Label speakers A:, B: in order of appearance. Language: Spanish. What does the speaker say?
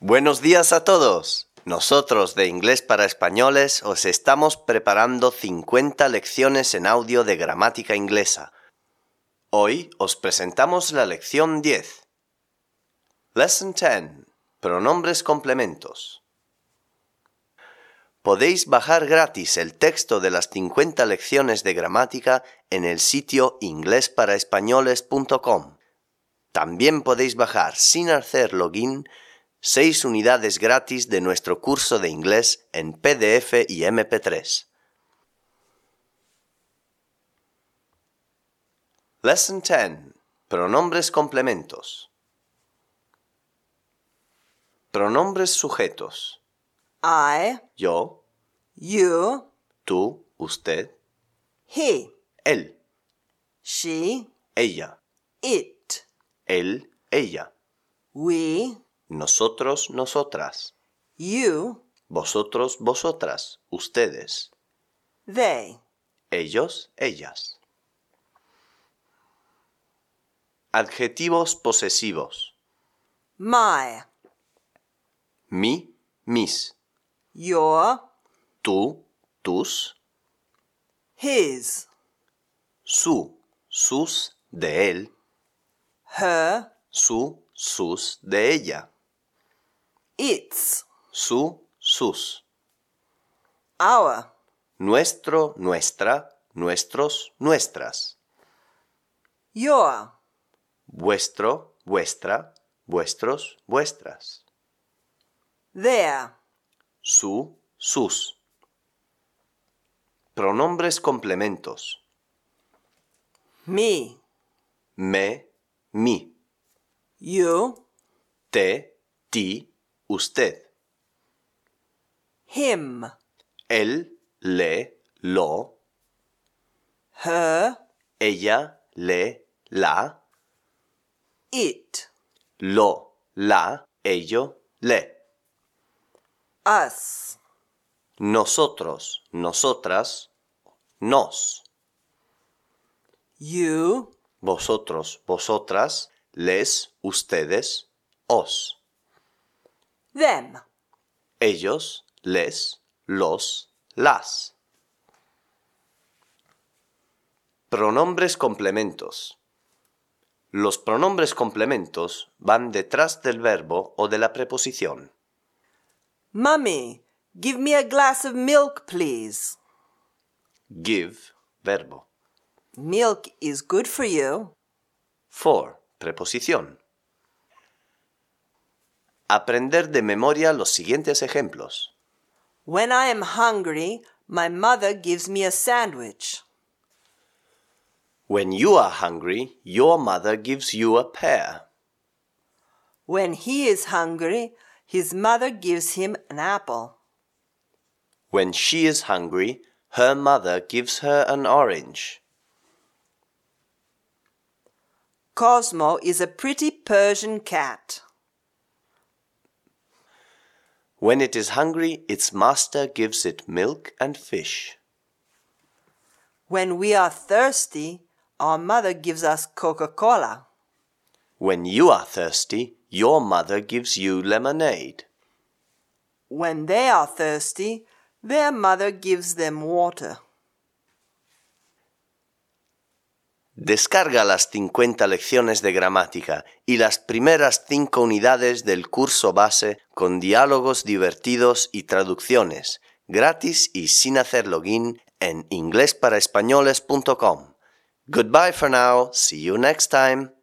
A: Buenos días a todos. Nosotros de Inglés para Españoles os estamos preparando 50 lecciones en audio de gramática inglesa. Hoy os presentamos la lección 10. Lesson 10. Pronombres complementos. Podéis bajar gratis el texto de las 50 lecciones de gramática en el sitio inglesparaespañoles.com. También podéis bajar sin hacer login seis unidades gratis de nuestro curso de inglés en PDF y MP3. Lesson 10. Pronombres complementos. Pronombres sujetos.
B: I,
A: Yo,
B: you,
A: tú, usted,
B: he,
A: él,
B: she,
A: ella,
B: it,
A: él, ella,
B: we,
A: nosotros, nosotras,
B: you,
A: vosotros, vosotras, ustedes,
B: they.
A: ellos, ellas. Adjetivos posesivos.
B: My,
A: Mi, mis,
B: your,
A: tú, tus,
B: his,
A: su, sus, de él,
B: her,
A: su, sus, de ella,
B: its,
A: su, sus,
B: our,
A: nuestro, nuestra, nuestros, nuestras,
B: your,
A: vuestro, vuestra, vuestros, vuestras,
B: their.
A: su, sus. Pronombres complementos.
B: Me,
A: Me, mi,
B: you,
A: te, ti, usted.
B: him,
A: Él, le, lo,
B: her,
A: ella, le, la,
B: it,
A: lo, la, ello, le.
B: us,
A: Nosotros, nosotras, nos.
B: you,
A: Vosotros, vosotras, les, ustedes, os.
B: Them.
A: Ellos, les, los, las. Pronombres complementos. Los pronombres complementos van detrás del verbo o de la preposición.
B: Mummy, give me a glass of milk, please.
A: Give, verbo.
B: Milk is good for you.
A: For, preposición. Aprender de memoria los siguientes ejemplos.
B: When I am hungry, my mother gives me a sandwich.
A: When you are hungry, your mother gives you a pear.
B: When he is hungry, his mother gives him an apple.
A: When she is hungry, her mother gives her an orange.
B: Cosmo is a pretty Persian cat.
A: When it is hungry, its master gives it milk and fish.
B: When we are thirsty, our mother gives us Coca Cola.
A: When you are thirsty, your mother gives you lemonade.
B: When they are thirsty, their mother gives them water.
A: Descarga las 50 lecciones de gramática y las primeras 5 unidades del curso base con diálogos divertidos y traducciones, gratis y sin hacer login en inglesparaespañoles.com. Goodbye for now. See you next time.